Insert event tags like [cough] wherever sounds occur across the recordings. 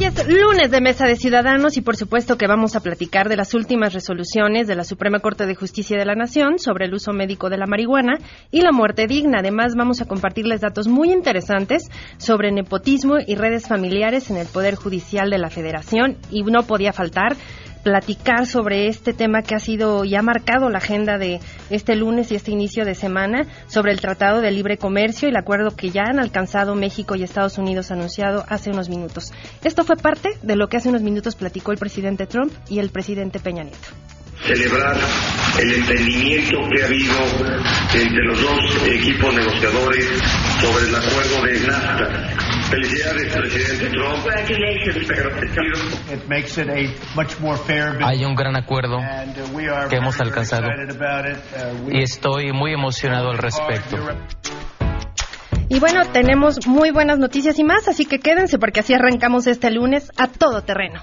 Hoy es lunes de Mesa de Ciudadanos y por supuesto que vamos a platicar de las últimas resoluciones de la Suprema Corte de Justicia de la Nación sobre el uso médico de la marihuana y la muerte digna. Además vamos a compartirles datos muy interesantes sobre nepotismo y redes familiares en el Poder Judicial de la Federación y no podía faltar platicar sobre este tema que ha sido y ha marcado la agenda de este lunes y este inicio de semana sobre el Tratado de Libre Comercio y el acuerdo que ya han alcanzado México y Estados Unidos anunciado hace unos minutos. Esto fue parte de lo que hace unos minutos platicó el presidente Trump y el presidente Peña Nieto celebrar el entendimiento que ha habido entre los dos equipos negociadores sobre el acuerdo de NAFTA. Felicidades, presidente Trump. Hay un gran acuerdo uh, que hemos alcanzado uh, y estoy muy emocionado al respecto. Y bueno, tenemos muy buenas noticias y más, así que quédense porque así arrancamos este lunes a todo terreno.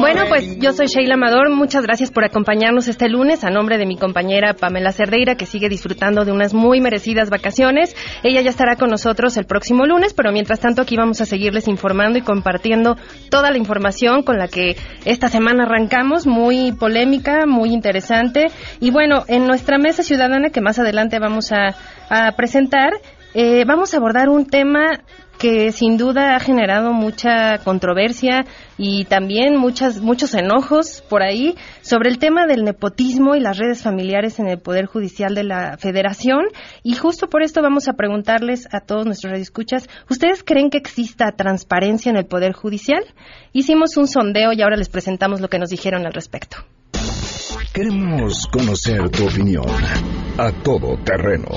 Bueno, pues yo soy Sheila Amador. Muchas gracias por acompañarnos este lunes a nombre de mi compañera Pamela Cerdeira, que sigue disfrutando de unas muy merecidas vacaciones. Ella ya estará con nosotros el próximo lunes, pero mientras tanto aquí vamos a seguirles informando y compartiendo toda la información con la que esta semana arrancamos, muy polémica, muy interesante. Y bueno, en nuestra mesa ciudadana que más adelante vamos a, presentar, eh, vamos a abordar un tema que sin duda ha generado mucha controversia y también muchas, muchos enojos por ahí sobre el tema del nepotismo y las redes familiares en el Poder Judicial de la Federación. Y justo por esto vamos a preguntarles a todos nuestros radioescuchas, ¿ustedes creen que exista transparencia en el Poder Judicial? Hicimos un sondeo y ahora les presentamos lo que nos dijeron al respecto. Queremos conocer tu opinión a todo terreno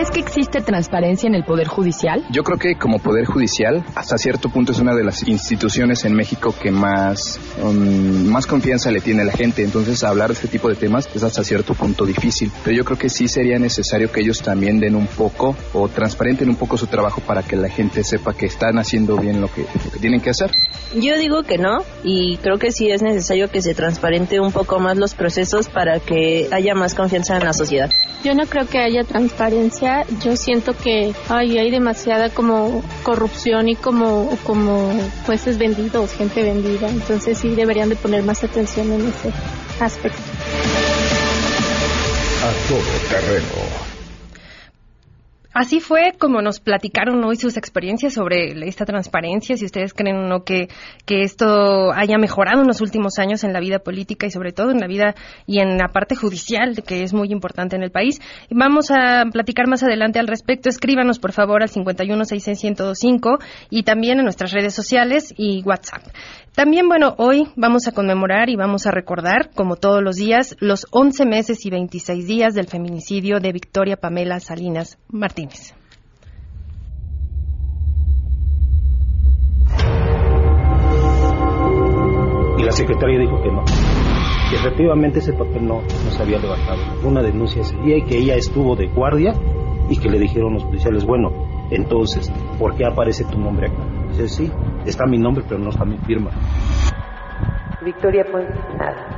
¿Crees que existe transparencia en el Poder Judicial? Yo creo que como Poder Judicial, hasta cierto punto es una de las instituciones en México que más, um, más confianza le tiene a la gente. Entonces, hablar de este tipo de temas es hasta cierto punto difícil. Pero yo creo que sí sería necesario que ellos también den un poco o transparenten un poco su trabajo para que la gente sepa que están haciendo bien lo que, lo que tienen que hacer. Yo digo que no y creo que sí es necesario que se transparente un poco más los procesos para que haya más confianza en la sociedad. Yo no creo que haya transparencia. Yo siento que ay, hay demasiada como corrupción y como, como jueces vendidos, gente vendida. Entonces sí deberían de poner más atención en ese aspecto. A todo terreno Así fue como nos platicaron hoy sus experiencias sobre esta transparencia, si ustedes creen o no que, esto haya mejorado en los últimos años en la vida política y sobre todo en la vida y en la parte judicial, que es muy importante en el país. Vamos a platicar más adelante al respecto. Escríbanos, por favor, al 5166125 y también en nuestras redes sociales y WhatsApp. También, bueno, hoy vamos a conmemorar y vamos a recordar, como todos los días, los 11 meses y 26 días del feminicidio de Victoria Pamela Salinas Martínez. Y la secretaria dijo que no, que efectivamente ese papel no, no se había levantado. Una denuncia ese día y que ella estuvo de guardia y que le dijeron los policiales, bueno, entonces, ¿por qué aparece tu nombre acá? Dice, sí, está mi nombre, pero no está mi firma. Victoria Puente, nada.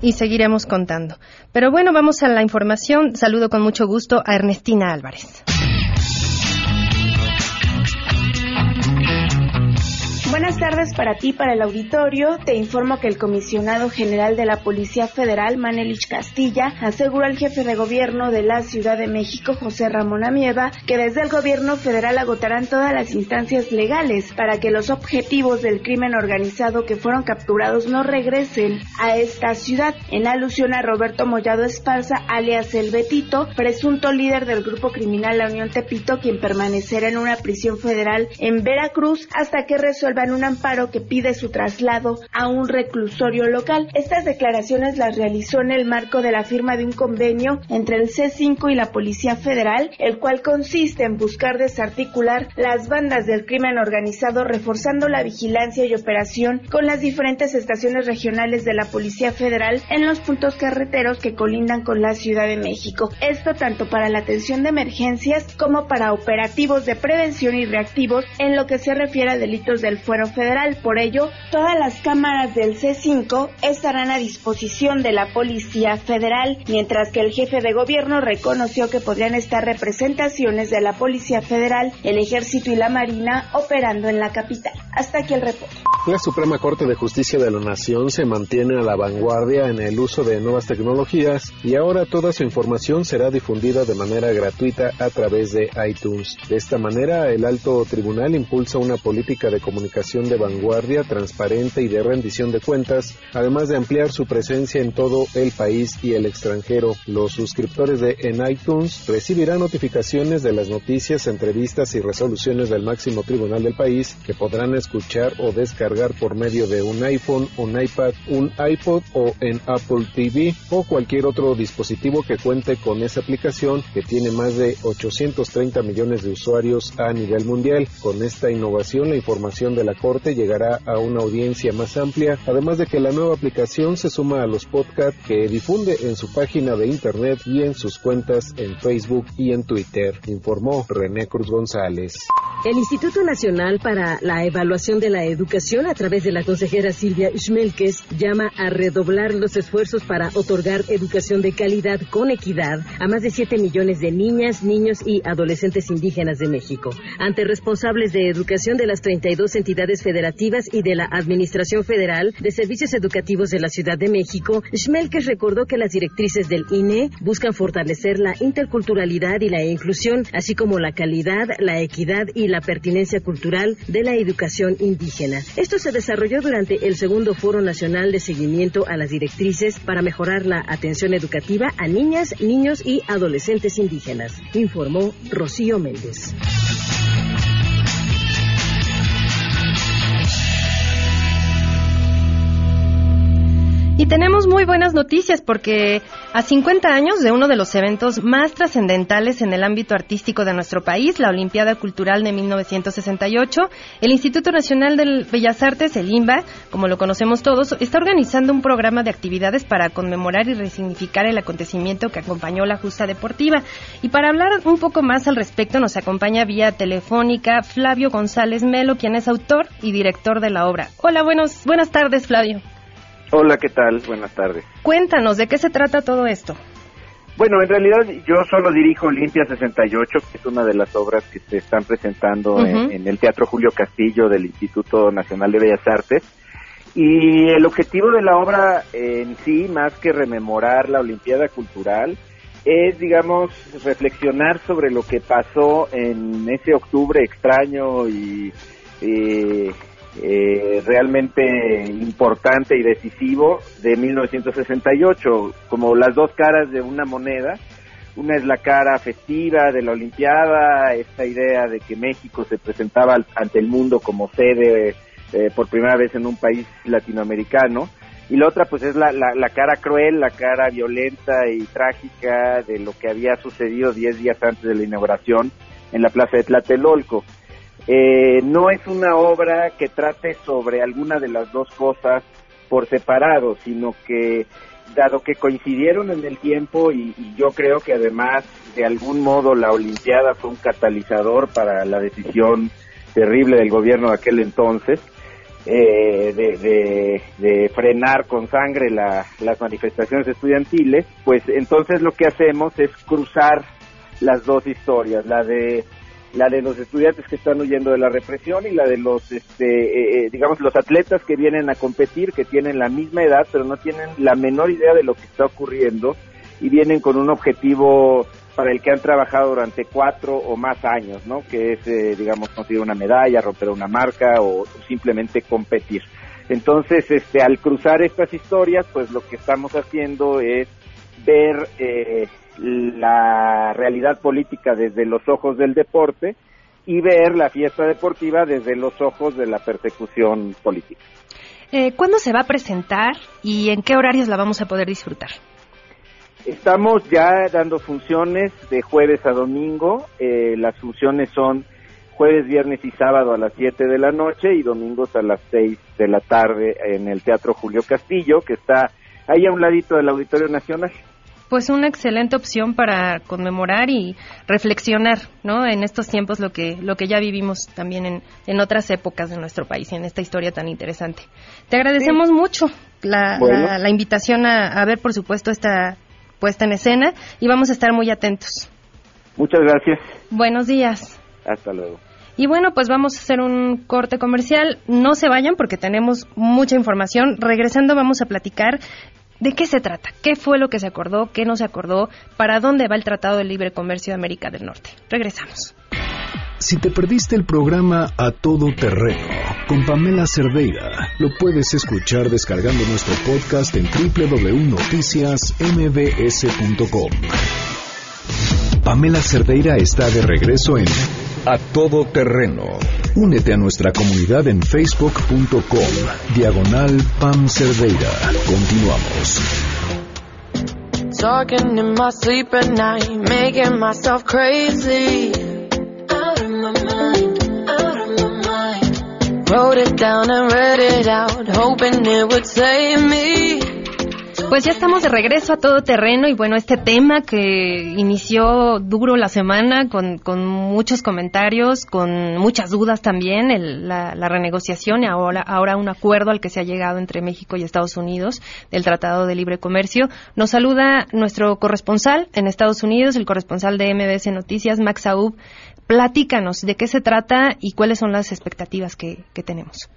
Y seguiremos contando. Pero bueno, vamos a la información. Saludo con mucho gusto a Ernestina Álvarez. Buenas tardes para ti, para el auditorio. Te informo que el comisionado general de la Policía Federal, Manelich Castilla, aseguró al jefe de gobierno de la Ciudad de México, José Ramón Amieva, que desde el gobierno federal agotarán todas las instancias legales para que los objetivos del crimen organizado que fueron capturados no regresen a esta ciudad, en alusión a Roberto Mollado Esparza, alias El Betito, presunto líder del grupo criminal La Unión Tepito, quien permanecerá en una prisión federal en Veracruz hasta que resuelva presentan un amparo que pide su traslado a un reclusorio local. Estas declaraciones las realizó en el marco de la firma de un convenio entre el C5 y la Policía Federal, el cual consiste en buscar desarticular las bandas del crimen organizado, reforzando la vigilancia y operación con las diferentes estaciones regionales de la Policía Federal en los puntos carreteros que colindan con la Ciudad de México. Esto tanto para la atención de emergencias como para operativos de prevención y reactivos en lo que se refiere a delitos del fuero federal. Por ello, todas las cámaras del C5 estarán a disposición de la Policía Federal, mientras que el jefe de gobierno reconoció que podrían estar representaciones de la Policía Federal, el Ejército y la Marina operando en la capital. Hasta aquí el reporte. La Suprema Corte de Justicia de la Nación se mantiene a la vanguardia en el uso de nuevas tecnologías y ahora toda su información será difundida de manera gratuita a través de iTunes. De esta manera, el alto tribunal impulsa una política de comunicación de vanguardia, transparente y de rendición de cuentas, además de ampliar su presencia en todo el país y el extranjero. Los suscriptores de en iTunes recibirán notificaciones de las noticias, entrevistas y resoluciones del máximo tribunal del país que podrán escuchar o descargar por medio de un iPhone, un iPad, un iPod o en Apple TV o cualquier otro dispositivo que cuente con esa aplicación que tiene más de 830 millones de usuarios a nivel mundial. Con esta innovación, la información de la Corte llegará a una audiencia más amplia, además de que la nueva aplicación se suma a los podcasts que difunde en su página de internet y en sus cuentas en Facebook y en Twitter, informó René Cruz González. El Instituto Nacional para la Evaluación de la Educación, a través de la consejera Silvia Schmelkes, llama a redoblar los esfuerzos para otorgar educación de calidad con equidad a más de 7 millones de niñas, niños y adolescentes indígenas de México. Ante responsables de educación de las 32 entidades federativas y de la Administración Federal de Servicios Educativos de la Ciudad de México, Schmelkes recordó que las directrices del INE buscan fortalecer la interculturalidad y la inclusión, así como la calidad, la equidad y la pertinencia cultural de la educación indígena. Esto se desarrolló durante el segundo Foro Nacional de Seguimiento a las Directrices para mejorar la atención educativa a niñas, niños y adolescentes indígenas, informó Rocío Méndez. Y tenemos muy buenas noticias porque a 50 años de uno de los eventos más trascendentales en el ámbito artístico de nuestro país, la Olimpiada Cultural de 1968, el Instituto Nacional de Bellas Artes, el INBA, como lo conocemos todos, está organizando un programa de actividades para conmemorar y resignificar el acontecimiento que acompañó la justa deportiva. Y para hablar un poco más al respecto nos acompaña vía telefónica Flavio González Melo, quien es autor y director de la obra. Hola, buenos, buenas tardes, Flavio. Hola, ¿qué tal? Buenas tardes. Cuéntanos, ¿de qué se trata todo esto? Bueno, en realidad yo solo dirijo Olimpia 68, que es una de las obras que se están presentando en, el Teatro Julio Castillo del Instituto Nacional de Bellas Artes. Y el objetivo de la obra en sí, más que rememorar la Olimpiada Cultural, es, digamos, reflexionar sobre lo que pasó en ese octubre extraño y eh, eh, realmente importante y decisivo de 1968, como las dos caras de una moneda. Una es la cara festiva de la Olimpiada, esta idea de que México se presentaba ante el mundo como sede eh, por primera vez en un país latinoamericano, y la otra pues es la, la, la, cara cruel, la cara violenta y trágica de lo que había sucedido diez días antes de la inauguración en la plaza de Tlatelolco. Eh, no es una obra que trate sobre alguna de las dos cosas por separado, sino que dado que coincidieron en el tiempo y, yo creo que además de algún modo la Olimpiada fue un catalizador para la decisión terrible del gobierno de aquel entonces eh, de, frenar con sangre las manifestaciones estudiantiles, pues entonces lo que hacemos es cruzar las dos historias, la de la de los estudiantes que están huyendo de la represión y la de los, este, eh, eh, digamos, los atletas que vienen a competir, que tienen la misma edad, pero no tienen la menor idea de lo que está ocurriendo y vienen con un objetivo para el que han trabajado durante cuatro o más años, ¿no? Que es, eh, digamos, conseguir una medalla, romper una marca o simplemente competir. Entonces, este, al cruzar estas historias, pues lo que estamos haciendo es ver la realidad política desde los ojos del deporte y ver la fiesta deportiva desde los ojos de la persecución política. Eh, ¿Cuándo se va a presentar y en qué horarios la vamos a poder disfrutar? Estamos ya dando funciones de jueves a domingo. Eh, las funciones son jueves, viernes y sábado a las 7 de la noche y domingos a las 6 de la tarde en el Teatro Julio Castillo, que está ahí a un ladito del Auditorio Nacional. Pues una excelente opción para conmemorar y reflexionar, ¿no? En estos tiempos lo que lo que ya vivimos también en, en otras épocas de nuestro país y en esta historia tan interesante. Te agradecemos mucho la, la, invitación a, a ver, por supuesto, esta puesta en escena y vamos a estar muy atentos. Muchas gracias. Buenos días. Hasta luego. Y bueno, pues vamos a hacer un corte comercial. No se vayan porque tenemos mucha información. Regresando vamos a platicar de qué se trata, qué fue lo que se acordó, qué no se acordó, para dónde va el Tratado de Libre Comercio de América del Norte. Regresamos. Si te perdiste el programa A Todo Terreno con Pamela Cerdeira, lo puedes escuchar descargando nuestro podcast en www.noticiasmbs.com. Pamela Cerdeira está de regreso en A Todo Terreno. Únete a nuestra comunidad en facebook.com, diagonal Pam Cerdeira. Continuamos. Wrote it down and read it out, hoping it would save me. Pues ya estamos de regreso a todo terreno y bueno, este tema que inició duro la semana con, con muchos comentarios, con muchas dudas también, la, renegociación y ahora, ahora un acuerdo al que se ha llegado entre México y Estados Unidos del Tratado de Libre Comercio. Nos saluda nuestro corresponsal en Estados Unidos, el corresponsal de MBS Noticias, Max Saúb. Platícanos de qué se trata y cuáles son las expectativas que tenemos.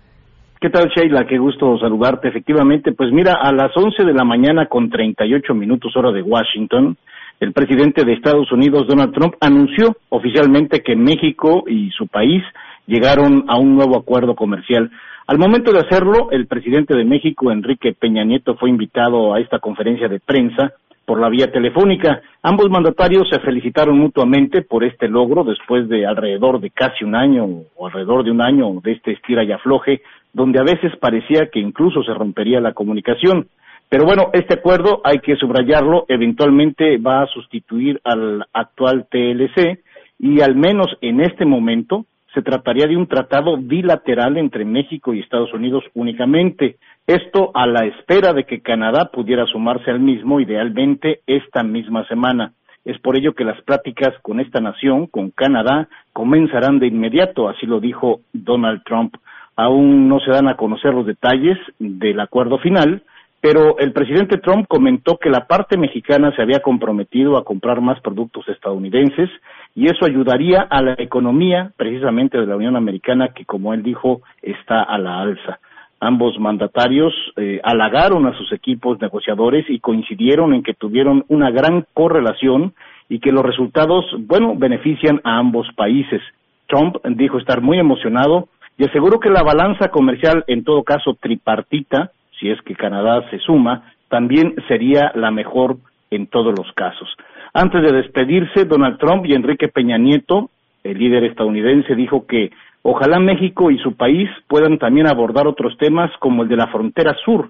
¿Qué tal, Sheila? Qué gusto saludarte. Efectivamente, pues mira, a las 11 de la mañana con 38 minutos hora de Washington, el presidente de Estados Unidos, Donald Trump, anunció oficialmente que México y su país llegaron a un nuevo acuerdo comercial. Al momento de hacerlo, el presidente de México, Enrique Peña Nieto, fue invitado a esta conferencia de prensa por la vía telefónica. Ambos mandatarios se felicitaron mutuamente por este logro después de alrededor de casi un año o alrededor de un año de este estira y afloje donde a veces parecía que incluso se rompería la comunicación. Pero bueno, este acuerdo hay que subrayarlo, eventualmente va a sustituir al actual TLC y al menos en este momento se trataría de un tratado bilateral entre México y Estados Unidos únicamente. Esto a la espera de que Canadá pudiera sumarse al mismo idealmente esta misma semana. Es por ello que las pláticas con esta nación, con Canadá, comenzarán de inmediato, así lo dijo Donald Trump. Aún no se dan a conocer los detalles del acuerdo final, pero el presidente Trump comentó que la parte mexicana se había comprometido a comprar más productos estadounidenses y eso ayudaría a la economía precisamente de la Unión Americana que, como él dijo, está a la alza. Ambos mandatarios eh, halagaron a sus equipos negociadores y coincidieron en que tuvieron una gran correlación y que los resultados, bueno, benefician a ambos países. Trump dijo estar muy emocionado y aseguro que la balanza comercial, en todo caso tripartita, si es que Canadá se suma, también sería la mejor en todos los casos. Antes de despedirse, Donald Trump y Enrique Peña Nieto, el líder estadounidense, dijo que ojalá México y su país puedan también abordar otros temas como el de la frontera sur,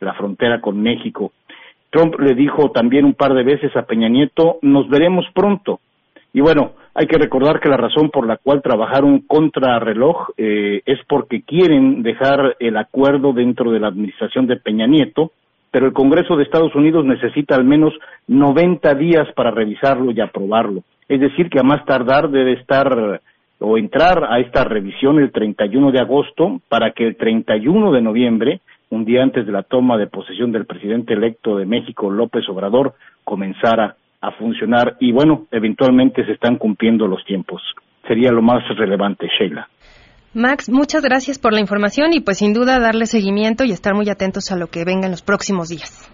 la frontera con México. Trump le dijo también un par de veces a Peña Nieto, nos veremos pronto. Y bueno, hay que recordar que la razón por la cual trabajaron contra reloj eh, es porque quieren dejar el acuerdo dentro de la administración de Peña Nieto, pero el Congreso de Estados Unidos necesita al menos 90 días para revisarlo y aprobarlo. Es decir, que a más tardar debe estar o entrar a esta revisión el 31 de agosto para que el 31 de noviembre, un día antes de la toma de posesión del presidente electo de México, López Obrador, comenzara a funcionar y bueno, eventualmente se están cumpliendo los tiempos. Sería lo más relevante, Sheila. Max, muchas gracias por la información y pues sin duda darle seguimiento y estar muy atentos a lo que venga en los próximos días.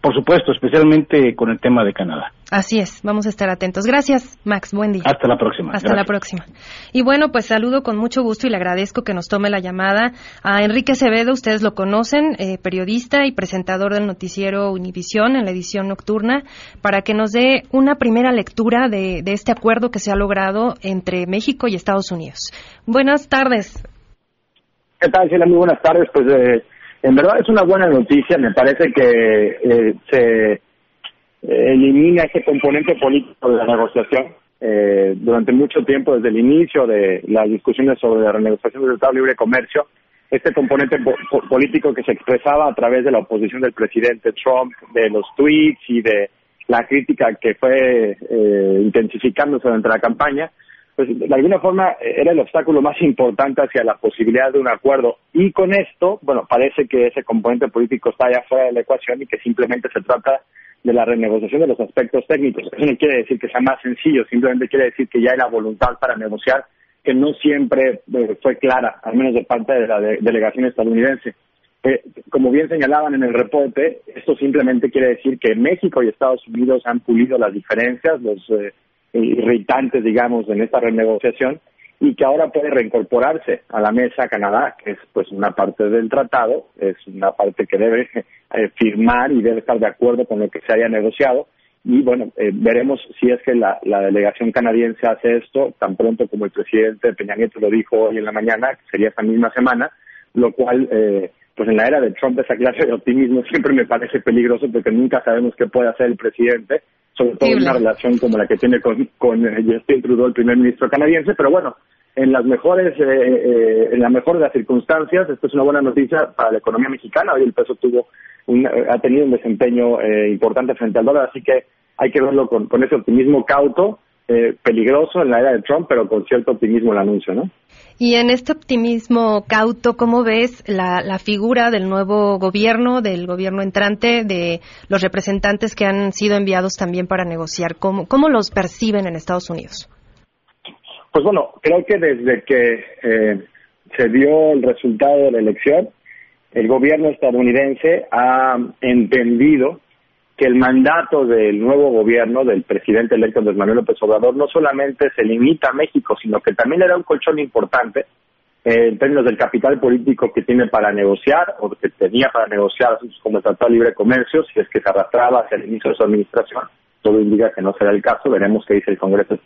Por supuesto, especialmente con el tema de Canadá. Así es, vamos a estar atentos. Gracias, Max. Buen día. Hasta la próxima. Hasta la próxima. Y bueno, pues saludo con mucho gusto y le agradezco que nos tome la llamada a Enrique Acevedo. Ustedes lo conocen, eh, periodista y presentador del noticiero Univisión en la edición nocturna, para que nos dé una primera lectura de, este acuerdo que se ha logrado entre México y Estados Unidos. Buenas tardes. ¿Qué tal, Sheila? Muy buenas tardes. Pues eh, en verdad es una buena noticia. Me parece que eh, se elimina ese componente político de la negociación. Eh, durante mucho tiempo, desde el inicio de las discusiones sobre la renegociación del Tratado de Libre Comercio, este componente político que se expresaba a través de la oposición del presidente Trump, de los tweets y de la crítica que fue eh, intensificándose durante la campaña, pues de alguna forma era el obstáculo más importante hacia la posibilidad de un acuerdo. Y con esto, bueno, parece que ese componente político está ya fuera de la ecuación y que simplemente se trata de la renegociación de los aspectos técnicos. Eso no quiere decir que sea más sencillo, simplemente quiere decir que ya hay la voluntad para negociar, que no siempre eh, fue clara, al menos de parte de la delegación estadounidense. Eh, como bien señalaban en el reporte, esto simplemente quiere decir que México y Estados Unidos han pulido las diferencias, los eh, irritantes, digamos, en esta renegociación, y que ahora puede reincorporarse a la mesa Canadá, que es pues una parte del tratado, es una parte que debe [laughs] eh, firmar y debe estar de acuerdo con lo que se haya negociado. Y bueno, eh, veremos si es que la, delegación canadiense hace esto tan pronto como el presidente Peña Nieto lo dijo hoy en la mañana, que sería esta misma semana, lo cual, eh, pues en la era de Trump esa clase de optimismo [laughs] siempre me parece peligroso porque nunca sabemos qué puede hacer el presidente, sobre todo en una relación como la que tiene con, con Justin Trudeau, el primer ministro canadiense, pero bueno, en las mejores, eh, eh, en la mejor de las circunstancias, esto es una buena noticia para la economía mexicana. Hoy el peso tuvo ha tenido un desempeño eh, importante frente al dólar, así que hay que verlo con, ese optimismo cauto, peligroso en la era de Trump, pero con cierto optimismo el anuncio, ¿no? Y en este optimismo cauto, ¿cómo ves la, la figura del nuevo gobierno, del gobierno entrante, de los representantes que han sido enviados también para negociar? ¿Cómo, cómo los perciben en Estados Unidos? Pues bueno, creo que desde que eh, se dio el resultado de la elección, el gobierno estadounidense ha entendido que el mandato del nuevo gobierno, del presidente electo Andrés Manuel López Obrador, no solamente se limita a México, sino que también era un colchón importante eh, en términos del capital político que tiene para negociar, o que tenía para negociar como el Tratado de Libre Comercio, si es que se arrastraba hacia el inicio de su administración. Todo indica que no será el caso, veremos qué dice el Congreso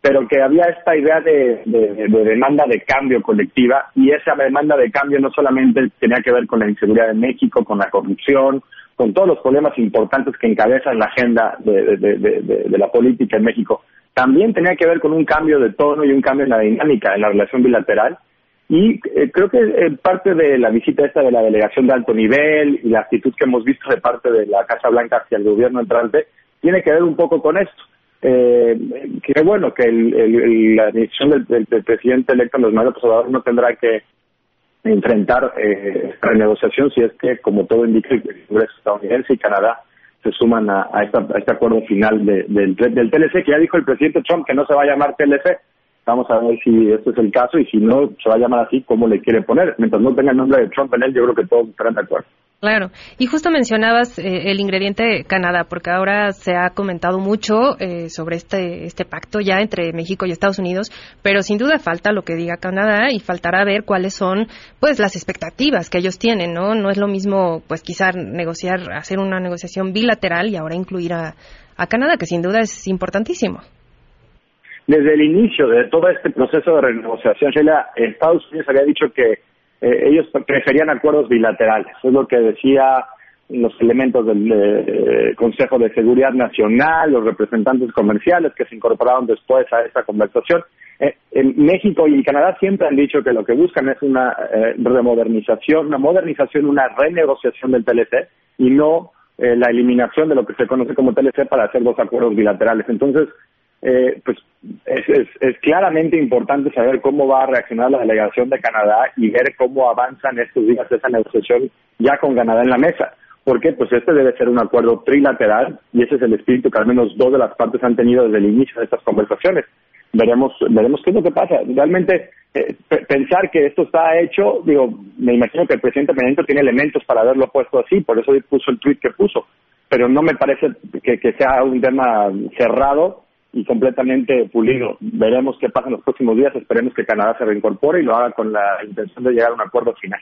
pero que había esta idea de, demanda de cambio colectiva y esa demanda de cambio no solamente tenía que ver con la inseguridad de México, con la corrupción, con todos los problemas importantes que encabezan la agenda de, la política en México, también tenía que ver con un cambio de tono y un cambio en la dinámica en la relación bilateral. Y eh, creo que eh, parte de la visita esta de la delegación de alto nivel y la actitud que hemos visto de parte de la Casa Blanca hacia el gobierno entrante tiene que ver un poco con esto eh, que bueno que la decisión del, presidente electo los Manuel Obrador no tendrá que enfrentar eh, renegociación si es que como todo indica el Congreso estadounidense y Canadá se suman a, este acuerdo final del, del TLC que ya dijo el presidente Trump que no se va a llamar TLC vamos a ver si este es el caso y si no se va a llamar así cómo le quiere poner. Mientras no tenga el nombre de Trump en él yo creo que todos estarán de acuerdo Claro, y justo mencionabas eh, el ingrediente Canadá, porque ahora se ha comentado mucho eh, sobre este, este pacto ya entre México y Estados Unidos, pero sin duda falta lo que diga Canadá y faltará ver cuáles son pues las expectativas que ellos tienen, ¿no? No es lo mismo pues quizá negociar, hacer una negociación bilateral y ahora incluir a, a Canadá, que sin duda es importantísimo. Desde el inicio de todo este proceso de renegociación, Sheila, Estados Unidos había dicho que eh, ellos preferían acuerdos bilaterales. es lo que decía los elementos del eh, Consejo de Seguridad Nacional, los representantes comerciales que se incorporaron después a esta conversación. Eh, en México y Canadá siempre han dicho que lo que buscan es una remodernización, una modernización, una renegociación del TLC y no la eliminación de lo que se conoce como TLC para hacer dos acuerdos bilaterales. Entonces, eh, pues es, es, claramente importante saber cómo va a reaccionar la delegación de Canadá y ver cómo avanzan estos días esa negociación ya con Canadá en la mesa. Porque pues este debe ser un acuerdo trilateral y ese es el espíritu que al menos dos de las partes han tenido desde el inicio de estas conversaciones. Veremos, veremos qué es lo que pasa. Realmente eh, pensar que esto está hecho, digo, me imagino que el presidente Peña tiene elementos para haberlo puesto así, por eso puso el tweet que puso pero no me parece que, que sea un tema cerrado y completamente pulido. Veremos qué pasa en los próximos días, esperemos que Canadá se reincorpore y lo haga con la intención de llegar a un acuerdo final.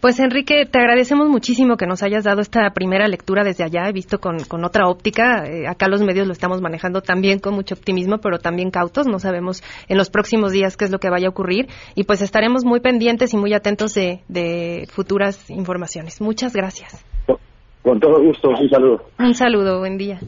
Pues Enrique, te agradecemos muchísimo que nos hayas dado esta primera lectura desde allá. He visto con, con otra óptica. Eh, acá los medios lo estamos manejando también con mucho optimismo, pero también cautos. No sabemos en los próximos días qué es lo que vaya a ocurrir. Y pues estaremos muy pendientes y muy atentos de, de futuras informaciones. Muchas gracias. Con todo gusto. Un saludo. Un saludo. Buen día.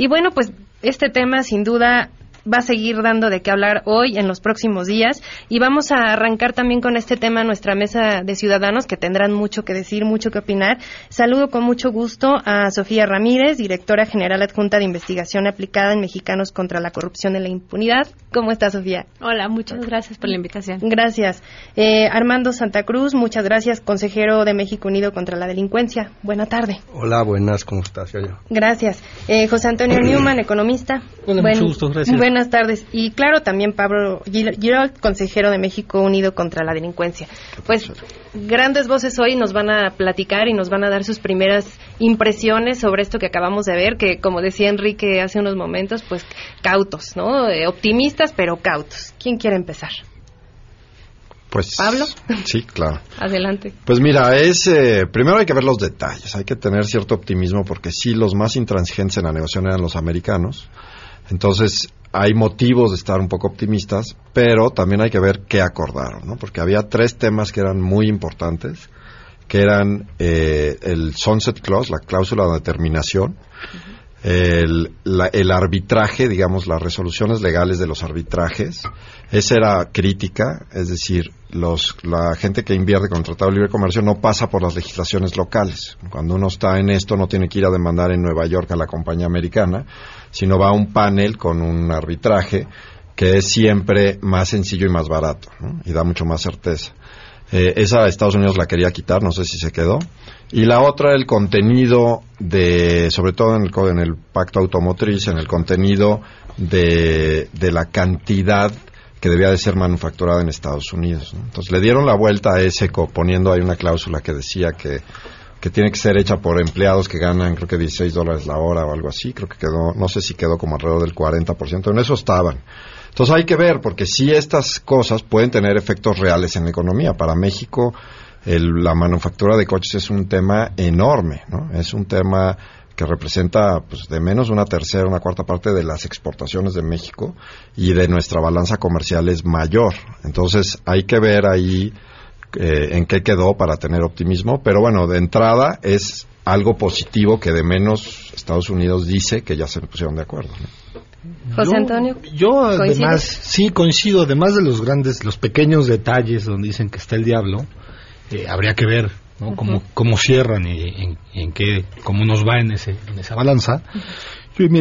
Y bueno, pues este tema sin duda va a seguir dando de qué hablar hoy, en los próximos días. Y vamos a arrancar también con este tema nuestra mesa de ciudadanos que tendrán mucho que decir, mucho que opinar. Saludo con mucho gusto a Sofía Ramírez, directora general adjunta de investigación aplicada en Mexicanos contra la Corrupción y la Impunidad. ¿Cómo está, Sofía? Hola, muchas gracias por la invitación. Gracias. Eh, Armando Santa Cruz, muchas gracias, consejero de México Unido contra la Delincuencia. Buena tarde. Hola, buenas, ¿cómo estás? Gracias. Eh, José Antonio Newman, economista. Hola, mucho gusto, gracias. Buenas tardes. Y claro, también Pablo Girol, consejero de México Unido contra la Delincuencia. Pues grandes voces hoy nos van a platicar y nos van a dar sus primeras impresiones sobre esto que acabamos de ver, que como decía Enrique hace unos momentos, pues cautos, ¿no? Eh, optimistas, pero cautos. ¿Quién quiere empezar? Pues, Pablo. Sí, claro. [laughs] Adelante. Pues mira, es eh, primero hay que ver los detalles, hay que tener cierto optimismo porque sí, los más intransigentes en la negociación eran los americanos. Entonces, hay motivos de estar un poco optimistas, pero también hay que ver qué acordaron, ¿no? Porque había tres temas que eran muy importantes, que eran eh, el sunset clause, la cláusula de determinación, el, el, arbitraje, digamos, las resoluciones legales de los arbitrajes. Esa era crítica, es decir, los, la gente que invierte con el Tratado de Libre Comercio no pasa por las legislaciones locales. Cuando uno está en esto no tiene que ir a demandar en Nueva York a la compañía americana, sino va a un panel con un arbitraje que es siempre más sencillo y más barato y da mucho más certeza. Eh, esa Estados Unidos la quería quitar, no sé si se quedó. Y la otra, el contenido de, sobre todo en el, en el pacto automotriz, en el contenido de, de la cantidad que debía de ser manufacturada en Estados Unidos. Entonces le dieron la vuelta a ese poniendo ahí una cláusula que decía que que tiene que ser hecha por empleados que ganan creo que 16 dólares la hora o algo así, creo que quedó, no sé si quedó como alrededor del 40%, en eso estaban. Entonces hay que ver, porque si estas cosas pueden tener efectos reales en la economía. Para México, la manufactura de coches es un tema enorme, ¿no? Es un tema que representa pues, de menos una tercera, una cuarta parte de las exportaciones de México y de nuestra balanza comercial es mayor. Entonces hay que ver ahí eh, en qué quedó para tener optimismo, pero bueno, de entrada es algo positivo que de menos Estados Unidos dice que ya se pusieron de acuerdo. José Antonio. Yo, además, sí coincido, además de los grandes, los pequeños detalles donde dicen que está el diablo, eh, habría que ver ¿no? cómo, cierran y en, qué, cómo nos va en, ese, en esa balanza. Yo me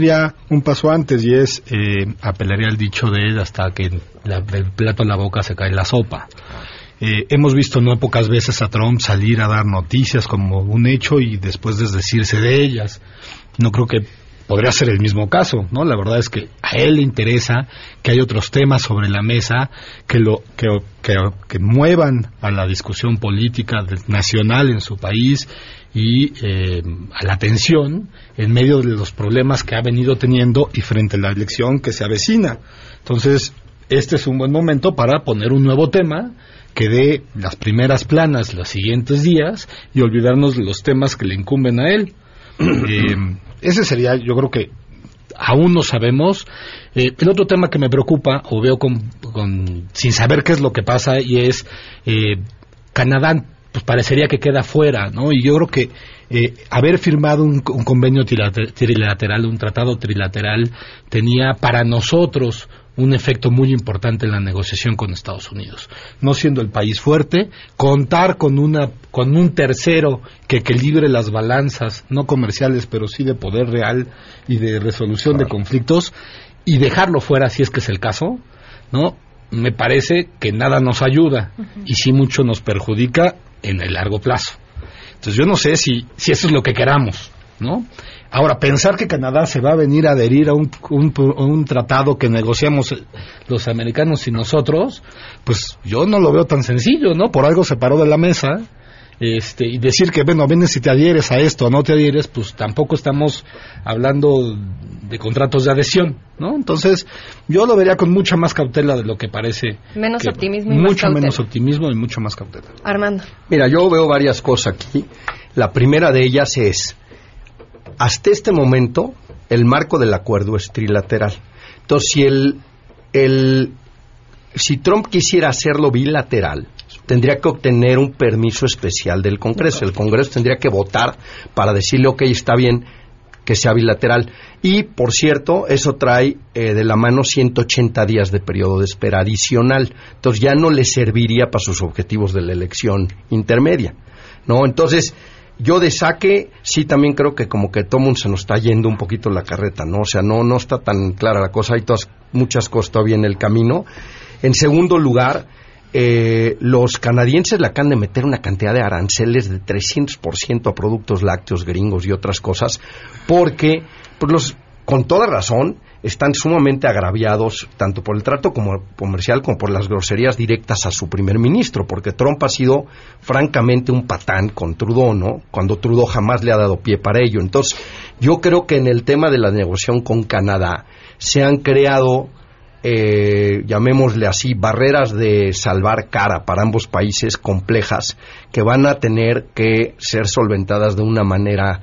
un paso antes y es, eh, apelaría al dicho de él hasta que el plato a la boca se cae la sopa. Eh, hemos visto no pocas veces a Trump salir a dar noticias como un hecho y después desdecirse de ellas. No creo que podría ser el mismo caso, ¿no? La verdad es que a él le interesa que hay otros temas sobre la mesa que lo que, que, muevan a la discusión política nacional en su país y eh, a la atención en medio de los problemas que ha venido teniendo y frente a la elección que se avecina. Entonces, este es un buen momento para poner un nuevo tema que dé las primeras planas los siguientes días y olvidarnos de los temas que le incumben a él. Eh, ese sería, yo creo que aún no sabemos. Eh, el otro tema que me preocupa, o veo con, sin saber qué es lo que pasa, y es eh, Canadá, pues parecería que queda fuera, ¿no? Y yo creo que haber firmado un, un, convenio trilateral, un tratado trilateral, tenía para nosotros un efecto muy importante en la negociación con Estados Unidos. No siendo el país fuerte, contar con una con un tercero que equilibre las balanzas no comerciales, pero sí de poder real y de resolución de conflictos y dejarlo fuera si es que es el caso, ¿no? Me parece que nada nos ayuda y sí mucho nos perjudica en el largo plazo. Entonces yo no sé si si eso es lo que queramos, ¿no? Ahora, pensar que Canadá se va a venir a adherir a un, un, tratado que negociamos los americanos y nosotros, pues yo no lo veo tan sencillo, ¿no? Por algo se paró de la mesa este, y decir que, bueno, vienes si te adhieres a esto o no te adhieres, pues tampoco estamos hablando de contratos de adhesión, ¿no? Entonces, yo lo vería con mucha más cautela de lo que parece. Menos optimismo y Mucho más menos optimismo y mucho más cautela. Armando. Mira, yo veo varias cosas aquí. La primera de ellas es, hasta este momento, el marco del acuerdo es trilateral. Entonces, si el, si Trump quisiera hacerlo bilateral, tendría que obtener un permiso especial del Congreso. El Congreso tendría que votar para decirle, ok, está bien que sea bilateral. Y, por cierto, eso trae eh, de la mano 180 días de periodo de espera adicional. Entonces ya no le serviría para sus objetivos de la elección intermedia. ¿no? Entonces, yo de saque sí también creo que como que mundo se nos está yendo un poquito la carreta, ¿no? O sea, no, no está tan clara la cosa, hay todas, muchas cosas todavía en el camino. En segundo lugar, eh, los canadienses le acaban de meter una cantidad de aranceles de 300% a productos lácteos gringos y otras cosas, porque pues los, con toda razón están sumamente agraviados tanto por el trato como comercial como por las groserías directas a su primer ministro, porque Trump ha sido francamente un patán con Trudeau, ¿no? Cuando Trudeau jamás le ha dado pie para ello. Entonces, yo creo que en el tema de la negociación con Canadá se han creado eh, llamémosle así, barreras de salvar cara para ambos países complejas que van a tener que ser solventadas de una manera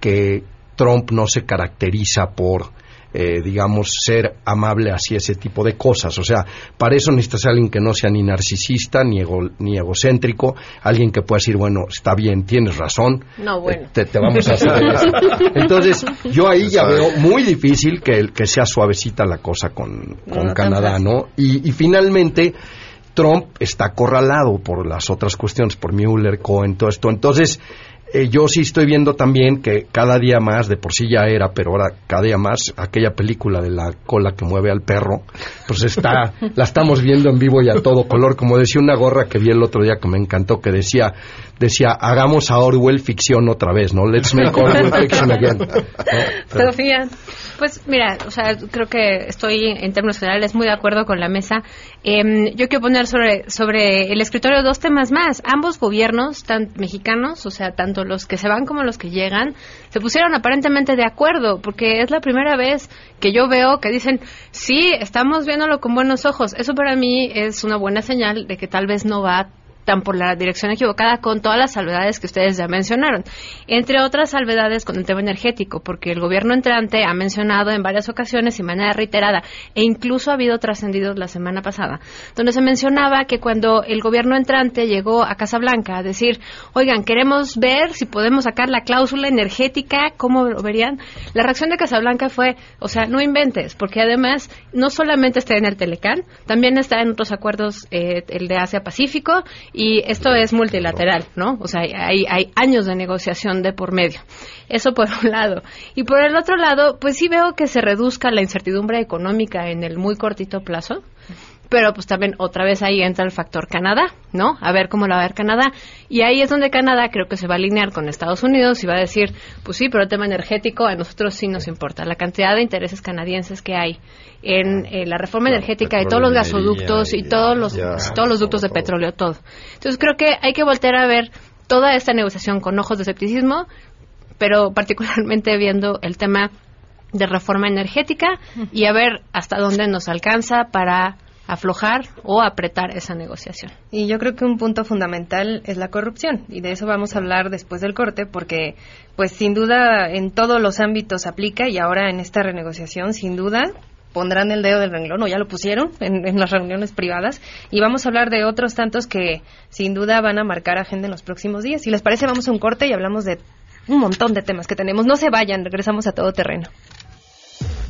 que Trump no se caracteriza por eh, digamos, ser amable hacia ese tipo de cosas. O sea, para eso necesitas alguien que no sea ni narcisista ni, ni egocéntrico, alguien que pueda decir, bueno, está bien, tienes razón, no, bueno. te, vamos a hacer [laughs] Entonces, yo ahí ya veo muy difícil que, que sea suavecita la cosa con, con Canadá, ¿no? Y, y finalmente, Trump está acorralado por las otras cuestiones, por Mueller, Cohen, todo esto. Entonces, eh, yo sí estoy viendo también que cada día más, de por sí ya era, pero ahora cada día más, aquella película de la cola que mueve al perro, pues está, [laughs] la estamos viendo en vivo y a todo color, como decía una gorra que vi el otro día que me encantó, que decía, decía, hagamos a Orwell ficción otra vez, ¿no? Let's make [laughs] Orwell fiction again. Sofía. Pues mira, o sea, creo que estoy en términos generales muy de acuerdo con la mesa. Em, yo quiero poner sobre, sobre el escritorio dos temas más. Ambos gobiernos, tan mexicanos, o sea, tanto los que se van como los que llegan, se pusieron aparentemente de acuerdo, porque es la primera vez que yo veo que dicen, sí, estamos viéndolo con buenos ojos. Eso para mí es una buena señal de que tal vez no va por la dirección equivocada con todas las salvedades que ustedes ya mencionaron. Entre otras salvedades con el tema energético, porque el gobierno entrante ha mencionado en varias ocasiones y manera reiterada, e incluso ha habido trascendidos la semana pasada, donde se mencionaba que cuando el gobierno entrante llegó a Casablanca a decir, oigan, queremos ver si podemos sacar la cláusula energética, ¿cómo lo verían? La reacción de Casablanca fue, o sea, no inventes, porque además no solamente está en el Telecán, también está en otros acuerdos, eh, el de Asia-Pacífico, y esto es multilateral, ¿no? O sea, hay, hay años de negociación de por medio. Eso por un lado. Y por el otro lado, pues sí veo que se reduzca la incertidumbre económica en el muy cortito plazo. Pero pues también otra vez ahí entra el factor Canadá, ¿no? A ver cómo la va a ver Canadá. Y ahí es donde Canadá creo que se va a alinear con Estados Unidos y va a decir, pues sí, pero el tema energético a nosotros sí nos importa. La cantidad de intereses canadienses que hay en eh, la reforma energética y todos los gasoductos y, todos los todos los ductos de petróleo, todo. Entonces creo que hay que voltear a ver toda esta negociación con ojos de escepticismo, pero particularmente viendo el tema de reforma energética y a ver hasta dónde nos alcanza para aflojar o apretar esa negociación. Y yo creo que un punto fundamental es la corrupción y de eso vamos a hablar después del corte porque pues sin duda en todos los ámbitos aplica y ahora en esta renegociación sin duda pondrán el dedo del renglón o ya lo pusieron en, en, las reuniones privadas y vamos a hablar de otros tantos que sin duda van a marcar agenda en los próximos días. Si les parece vamos a un corte y hablamos de un montón de temas que tenemos. No se vayan, regresamos a todo terreno.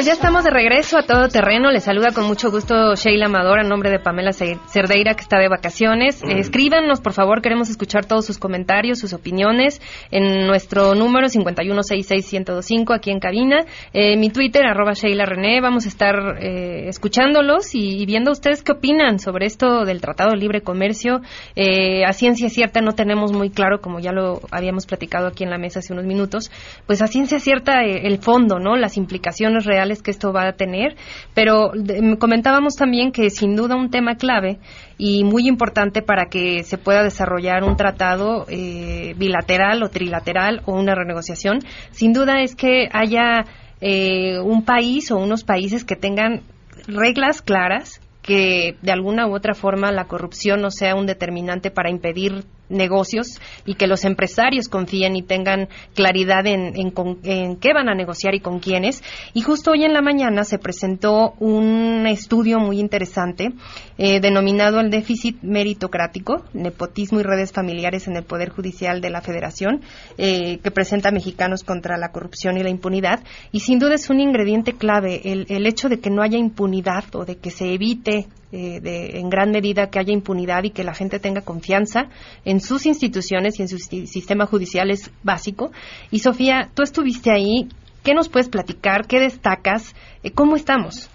Pues ya estamos de regreso a todo terreno. Les saluda con mucho gusto Sheila Amador a nombre de Pamela Cerdeira, que está de vacaciones. Mm. escríbanos, por favor, queremos escuchar todos sus comentarios, sus opiniones en nuestro número 5166125 aquí en cabina. Eh, mi Twitter, arroba Sheila René. Vamos a estar eh, escuchándolos y, viendo ustedes qué opinan sobre esto del Tratado de Libre Comercio. Eh, a ciencia cierta no tenemos muy claro, como ya lo habíamos platicado aquí en la mesa hace unos minutos, pues a ciencia cierta el fondo, ¿no? Las implicaciones reales que esto va a tener, pero comentábamos también que sin duda un tema clave y muy importante para que se pueda desarrollar un tratado eh, bilateral o trilateral o una renegociación, sin duda es que haya eh, un país o unos países que tengan reglas claras que de alguna u otra forma la corrupción no sea un determinante para impedir negocios y que los empresarios confíen y tengan claridad en, en, qué van a negociar y con quiénes. Y justo hoy en la mañana se presentó un estudio muy interesante eh, denominado el déficit meritocrático, nepotismo y redes familiares en el Poder Judicial de la Federación, eh, que presenta mexicanos contra la corrupción y la impunidad. Y sin duda es un ingrediente clave el, el hecho de que no haya impunidad o de que se evite eh, de, en gran medida que haya impunidad y que la gente tenga confianza en sus instituciones y en su sistema judicial es básico. Y Sofía, tú estuviste ahí, ¿qué nos puedes platicar? ¿Qué destacas? Eh, ¿Cómo estamos?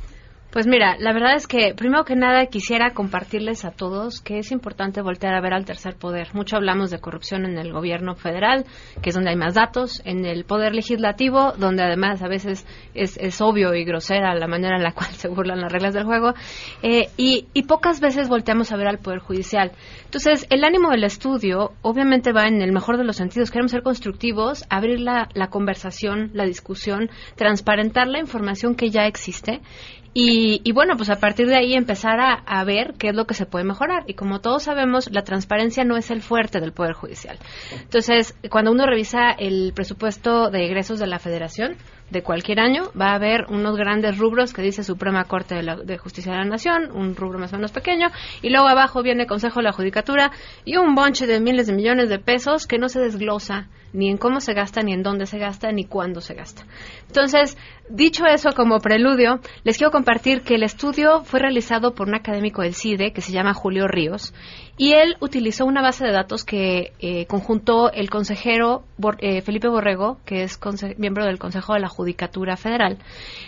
Pues mira, la verdad es que primero que nada quisiera compartirles a todos que es importante voltear a ver al tercer poder. Mucho hablamos de corrupción en el gobierno federal, que es donde hay más datos, en el poder legislativo, donde además a veces es, obvio y grosera la manera en la [laughs] cual se burlan las reglas del juego, eh, y, y pocas veces volteamos a ver al poder judicial. Entonces, el ánimo del estudio obviamente va en el mejor de los sentidos. Queremos ser constructivos, abrir la, la conversación, la discusión, transparentar la información que ya existe y, bueno, pues a partir de ahí empezar a, ver qué es lo que se puede mejorar. Y como todos sabemos, la transparencia no es el fuerte del Poder Judicial. Entonces, cuando uno revisa el presupuesto de egresos de la Federación, de cualquier año, va a haber unos grandes rubros que dice Suprema Corte de, de, Justicia de la Nación, un rubro más o menos pequeño, y luego abajo viene Consejo de la Judicatura y un bonche de miles de millones de pesos que no se desglosa ni en cómo se gasta, ni en dónde se gasta, ni cuándo se gasta. Entonces, dicho eso como preludio, les quiero compartir que el estudio fue realizado por un académico del CIDE que se llama Julio Ríos y él utilizó una base de datos que eh, conjuntó el consejero eh, Felipe Borrego, que es miembro del Consejo de la Judicatura Federal,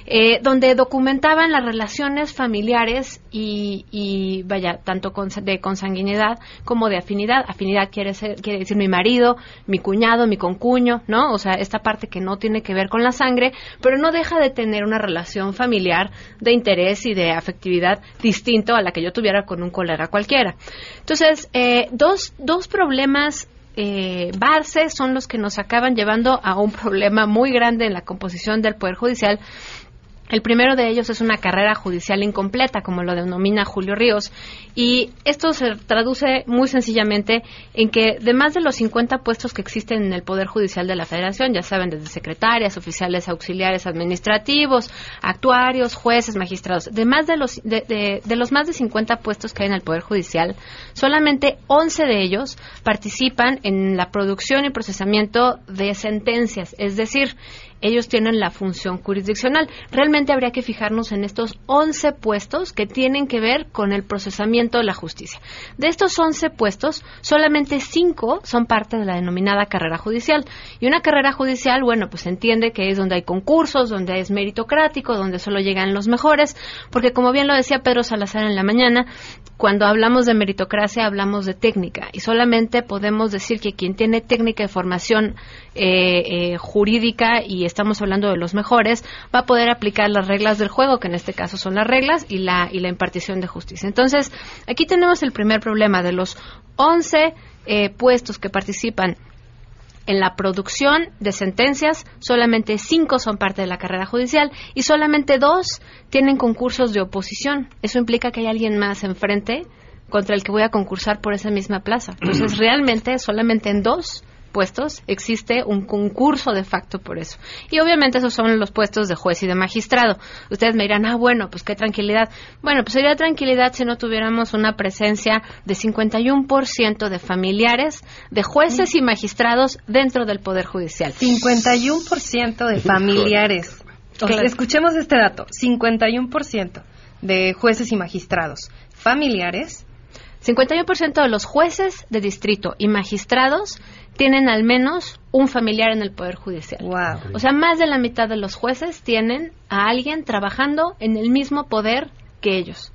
eh, donde documentaban las relaciones familiares y, vaya, tanto de consanguinidad como de afinidad. Afinidad quiere, ser, quiere decir mi marido, mi cuñado, mi concuño, ¿no? O sea, esta parte que no tiene que ver con la sangre, pero no deja de tener una relación familiar de interés y de afectividad distinto a la que yo tuviera con un colega cualquiera. Entonces, eh, dos, dos problemas eh, son los que nos acaban llevando a un [laughs] problema muy grande en la composición del Poder Judicial el primero de ellos es una carrera judicial incompleta, como lo denomina Julio Ríos, y esto se traduce muy sencillamente en que de más de los 50 puestos que existen en el Poder Judicial de la Federación, ya saben, desde secretarias, oficiales auxiliares administrativos, actuarios, jueces, magistrados, de más de los, de, de los más de 50 puestos que hay en el Poder Judicial, solamente 11 de ellos participan en la producción y procesamiento de sentencias, es decir, ellos tienen la función jurisdiccional. Realmente habría que fijarnos en estos 11 puestos que tienen que ver con el procesamiento de la justicia. De estos 11 puestos, solamente 5 son parte de la denominada carrera judicial. Y una carrera judicial, bueno, pues entiende que es donde hay concursos, donde es meritocrático, donde solo llegan los mejores, porque como bien lo decía Pedro Salazar en la mañana, cuando hablamos de meritocracia hablamos de técnica y solamente podemos decir que quien tiene técnica de formación eh, eh, jurídica y estamos hablando de los mejores, va a poder aplicar las reglas del juego, que en este caso son las reglas, y la, y la impartición de justicia. Entonces, aquí tenemos el primer problema de los 11 eh, puestos que participan en la producción de sentencias, solamente cinco son parte de la carrera judicial y solamente dos tienen concursos de oposición. Eso implica que hay alguien más enfrente contra el que voy a concursar por esa misma plaza. Entonces, [clears throat] realmente solamente en dos puestos existe un concurso de facto por eso. Y obviamente esos son los puestos de juez y de magistrado. Ustedes me dirán, ah, bueno, pues qué tranquilidad. Bueno, pues sería tranquilidad si no tuviéramos una presencia de 51% de familiares, de jueces y magistrados dentro del Poder Judicial. 51% de familiares. escuchemos este dato, 51% de jueces y magistrados familiares 51% de los jueces de distrito y magistrados tienen al menos un familiar en el Poder Judicial. O sea, más de la mitad de los jueces tienen a alguien trabajando en el mismo poder que ellos.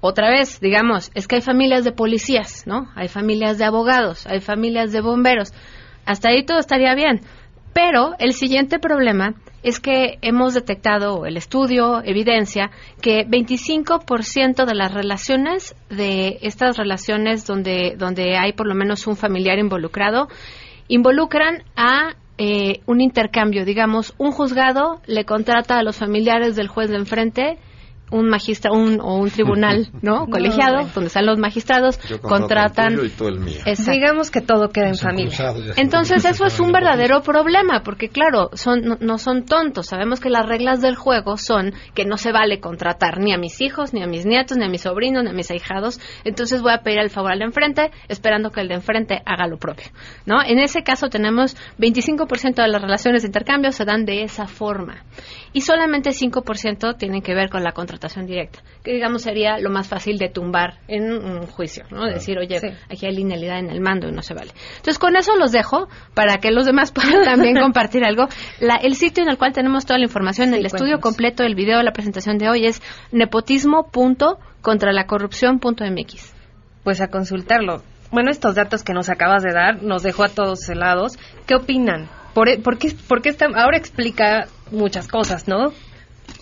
Otra vez, digamos, es que hay familias de policías, ¿no? Hay familias de abogados, hay familias de bomberos. Hasta ahí todo estaría bien. Pero el siguiente problema es que hemos detectado, el estudio evidencia, que 25% de las relaciones, de estas relaciones donde, donde hay por lo menos un familiar involucrado, involucran a eh, un intercambio. Digamos, un juzgado le contrata a los familiares del juez de enfrente un magistra un, o un tribunal [laughs] no colegiado donde están los magistrados contratan digamos que todo queda en familia. entonces eso es un verdadero problema porque claro son no, son tontos. Sabemos que las reglas del juego son que no se vale contratar ni a mis hijos ni a mis nietos ni a mis sobrinos ni a mis ahijados. Entonces voy a pedir el favor al de enfrente esperando que el de enfrente haga lo propio no en ese caso tenemos 25% de las relaciones de intercambio se dan de esa forma y solamente 5% tienen que ver con la contratación directa, que digamos sería lo más fácil de tumbar en un juicio, ¿no? Decir, oye, aquí hay linealidad en el mando y no se vale. Entonces, con eso los dejo para que los demás [laughs] puedan también [laughs] compartir algo. La, el sitio en el cual tenemos toda la información, el estudio completo, el video de la presentación de hoy es nepotismo.contralacorrupción.mx. Pues a consultarlo. Bueno, estos datos que nos acabas de dar nos dejó a todos helados. ¿Qué opinan? ¿Por, por qué, por qué está, ahora explica muchas cosas, ¿no?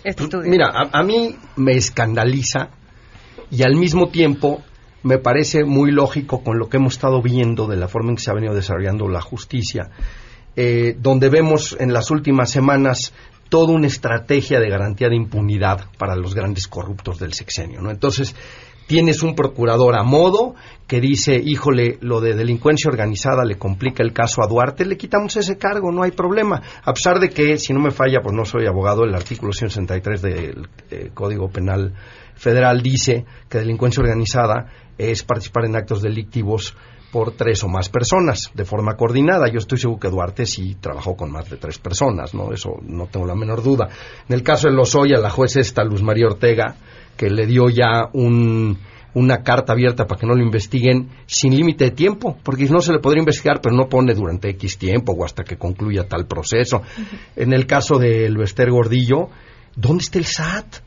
Este Mira, a, mí me escandaliza y al mismo tiempo me parece muy lógico con lo que hemos estado viendo de la forma en que se ha venido desarrollando la justicia, eh, donde vemos en las últimas semanas toda una estrategia de garantía de impunidad para los grandes corruptos del sexenio. ¿no? Entonces, tienes un procurador a modo que dice, híjole, lo de delincuencia organizada le complica el caso a Duarte, le quitamos ese cargo, no hay problema. A pesar de que, si no me falla, pues no soy abogado, el artículo 163 del eh, Código Penal Federal dice que delincuencia organizada es participar en actos delictivos por tres o más personas de forma coordinada. Yo estoy seguro que Duarte sí trabajó con más de tres personas, ¿no? Eso no tengo la menor duda. En el caso de Lozoya, la juez esta, Luz María Ortega, que le dio ya una carta abierta para que no lo investiguen sin límite de tiempo, porque no se le podría investigar, pero no pone durante X tiempo o hasta que concluya tal proceso. En el caso de Luester Gordillo, ¿dónde está el SAT?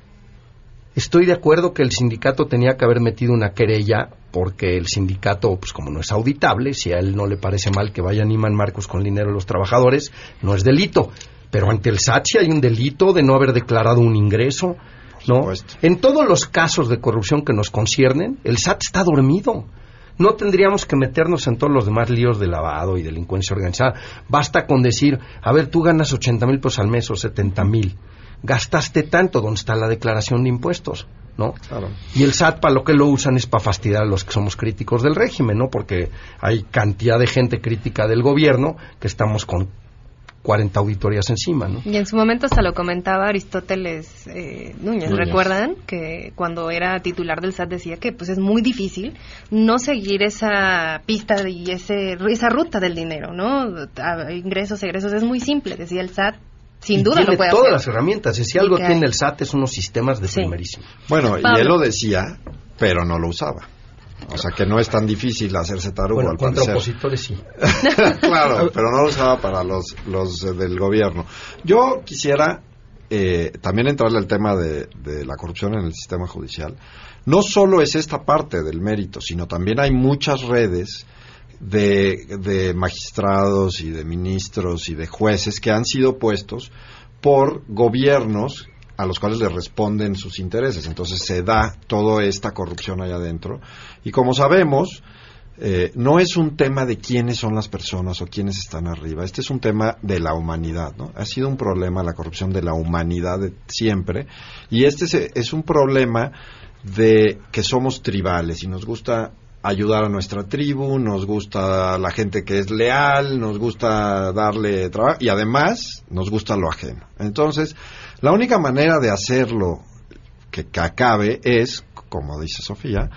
Estoy de acuerdo que el sindicato tenía que haber metido una querella porque el sindicato, pues como no es auditable, si a él no le parece mal que vaya Niman Marcos con el dinero de los trabajadores, no es delito. Pero ante el SAT si hay un delito de no haber declarado un ingreso, ¿no? En todos los casos de corrupción que nos conciernen, el SAT está dormido. No tendríamos que meternos en todos los demás líos de lavado y delincuencia organizada. Basta con decir, a ver, tú ganas 80 mil pesos al mes o 70 mil. Gastaste tanto, ¿dónde está la declaración de impuestos? ¿no? Y el SAT para lo que lo usan es para fastidiar a los que somos críticos del régimen, ¿no? Porque hay cantidad de gente crítica del gobierno que estamos con 40 auditorías encima, ¿no? Y en su momento hasta lo comentaba Aristóteles eh, Núñez. ¿Recuerdan que cuando era titular del SAT decía que pues es muy difícil no seguir esa pista y ese, esa ruta del dinero, ¿no? ingresos, egresos, es muy simple, decía el SAT. Sin duda tiene lo puede todas las herramientas. Y si algo tiene el SAT es unos sistemas de primerísimo. Bueno, y él lo decía, pero no lo usaba. O sea que no es tan difícil hacerse tarugo bueno, al contra opositores sí. [laughs] claro, pero no lo usaba para los, los del gobierno. Yo quisiera eh, también entrarle al tema de, de, la corrupción en el sistema judicial. No solo es esta parte del mérito, sino también hay muchas redes de, de magistrados y de ministros y de jueces que han sido puestos por gobiernos a los cuales le responden sus intereses. Entonces se da toda esta corrupción allá adentro. Y como sabemos, eh, no es un tema de quiénes son las personas o quiénes están arriba. Este es un tema de la humanidad, ¿no? Ha sido un problema la corrupción de la humanidad siempre. Y este es, un problema de que somos tribales y nos gusta ayudar a nuestra tribu, nos gusta la gente que es leal, nos gusta darle trabajo y además nos gusta lo ajeno. Entonces, la única manera de hacerlo que, acabe es, como dice Sofía,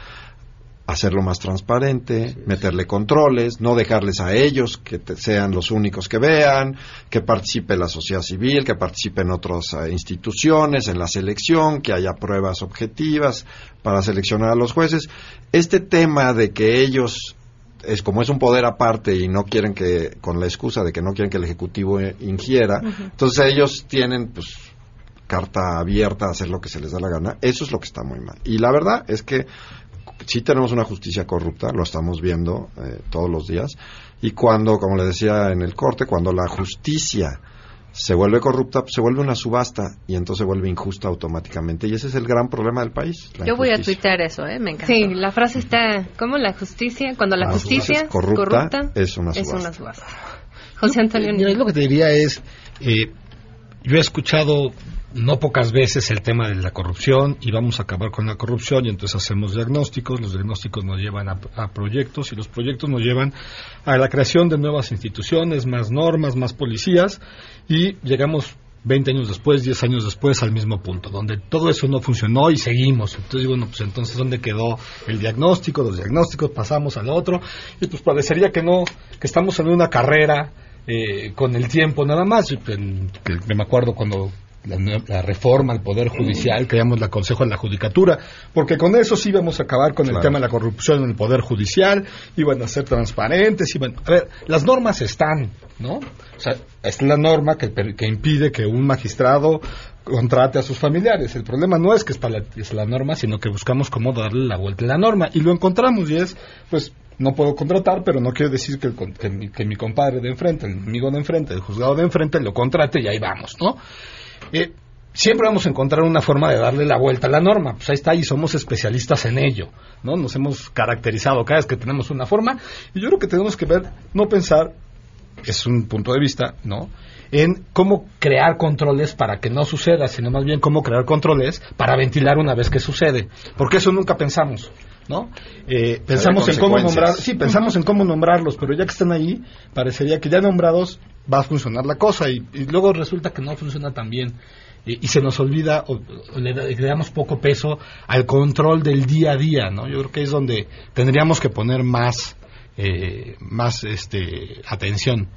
hacerlo más transparente, meterle controles, no dejarles a ellos que sean los únicos que vean, que participe la sociedad civil, que participen otras eh, instituciones en la selección, que haya pruebas objetivas para seleccionar a los jueces. Este tema de que ellos es como es un poder aparte y no quieren que con la excusa de que no quieren que el ejecutivo eh, ingiera, entonces ellos tienen pues carta abierta a hacer lo que se les da la gana. Eso es lo que está muy mal. Y la verdad es que sí tenemos una justicia corrupta, lo estamos viendo eh, todos los días, y cuando, como le decía en el corte, cuando la justicia se vuelve corrupta, se vuelve una subasta y entonces se vuelve injusta automáticamente. Y ese es el gran problema del país. Yo voy a tuitear eso, ¿eh? me encanta. Sí, la frase está, ¿cómo la justicia? Cuando la, justicia, es corrupta, es una subasta. José Antonio. lo que te diría es, eh, yo he escuchado no pocas veces el tema de la corrupción y vamos a acabar con la corrupción y entonces hacemos diagnósticos, los diagnósticos nos llevan a, proyectos y los proyectos nos llevan a la creación de nuevas instituciones, más normas, más policías y llegamos 20 años después, 10 años después al mismo punto, donde todo eso no funcionó y seguimos. Entonces, bueno, pues entonces, ¿dónde quedó el diagnóstico? Los diagnósticos pasamos al otro y pues parecería que no, que estamos en una carrera eh, con el tiempo nada más. que me acuerdo cuando la, reforma al Poder Judicial, creamos el Consejo de la Judicatura, porque con eso sí vamos a acabar con el tema de la corrupción en el Poder Judicial, iban a ser transparentes, iban... A ver, las normas están, ¿no? O sea, es la norma que, que impide que un magistrado contrate a sus familiares. El problema no es que es, para la, es la norma, sino que buscamos cómo darle la vuelta a la norma, y lo encontramos, y es, pues, no puedo contratar, pero no quiere decir que, que, mi, que mi compadre de enfrente, el amigo de enfrente, el juzgado de enfrente, lo contrate y ahí vamos, ¿no? Eh, siempre vamos a encontrar una forma de darle la vuelta a la norma. Pues ahí está, y somos especialistas en ello, ¿no? Nos hemos caracterizado cada vez que tenemos una forma, y yo creo que tenemos que ver, no pensar, es un punto de vista, ¿no? En cómo crear controles para que no suceda, sino más bien cómo crear controles para ventilar una vez que sucede. Porque eso nunca pensamos. ¿No? Eh, pensamos en cómo nombrar, sí, pensamos en cómo nombrarlos, pero ya que están ahí, parecería que ya nombrados va a funcionar la cosa y, luego resulta que no funciona tan bien y, se nos olvida o, le, damos poco peso al control del día a día, ¿no? Yo creo que es donde tendríamos que poner más eh, más este atención.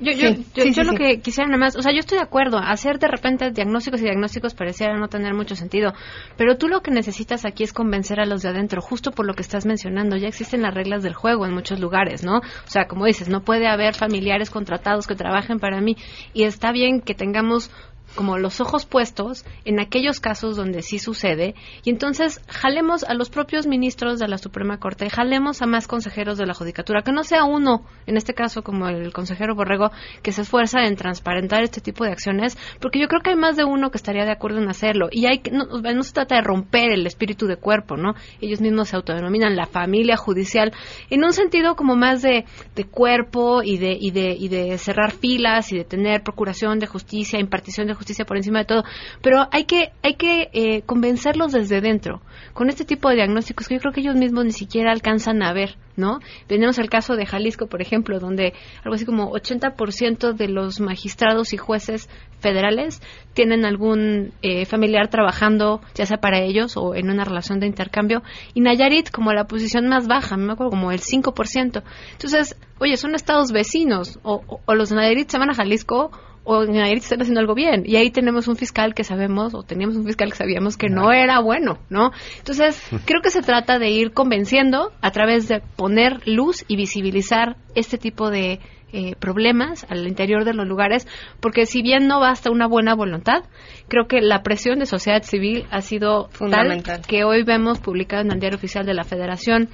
yo, yo, lo que quisiera nada más, o sea, yo estoy de acuerdo, hacer de repente diagnósticos y diagnósticos pareciera no tener mucho sentido, pero tú lo que necesitas aquí es convencer a los de adentro, justo por lo que estás mencionando, ya existen las reglas del juego en muchos lugares, ¿no? O sea, como dices, no puede haber familiares contratados que trabajen para mí y está bien que tengamos como los ojos puestos en aquellos casos donde sí sucede y entonces jalemos a los propios ministros de la Suprema Corte, jalemos a más consejeros de la Judicatura, que no sea uno, en este caso como el consejero Borrego, que se esfuerza en transparentar este tipo de acciones, porque yo creo que hay más de uno que estaría de acuerdo en hacerlo y hay no, no se trata de romper el espíritu de cuerpo, ¿no? Ellos mismos se autodenominan la familia judicial en un sentido como más de, de cuerpo y de, y de, y de cerrar filas y de tener procuración de justicia, impartición de justicia por encima de todo, pero hay que, hay que eh, convencerlos desde dentro, con este tipo de diagnósticos que yo creo que ellos mismos ni siquiera alcanzan a ver, ¿no? Tenemos el caso de Jalisco, por ejemplo, donde algo así como 80% de los magistrados y jueces federales tienen algún eh, familiar trabajando, ya sea para ellos o en una relación de intercambio, y Nayarit como la posición más baja, me acuerdo como el 5%. Entonces, oye, son estados vecinos, o, o, los Nayarit se van a Jalisco o en Nayarit están haciendo algo bien. Y ahí tenemos un fiscal que sabemos, o teníamos un fiscal que sabíamos que no era bueno, ¿no? Entonces, [laughs] creo que se trata de ir convenciendo a través de poner luz y visibilizar este tipo de eh, problemas al interior de los lugares, porque si bien no basta una buena voluntad, creo que la presión de sociedad civil ha sido fundamental que hoy vemos publicado en el diario oficial de la Federación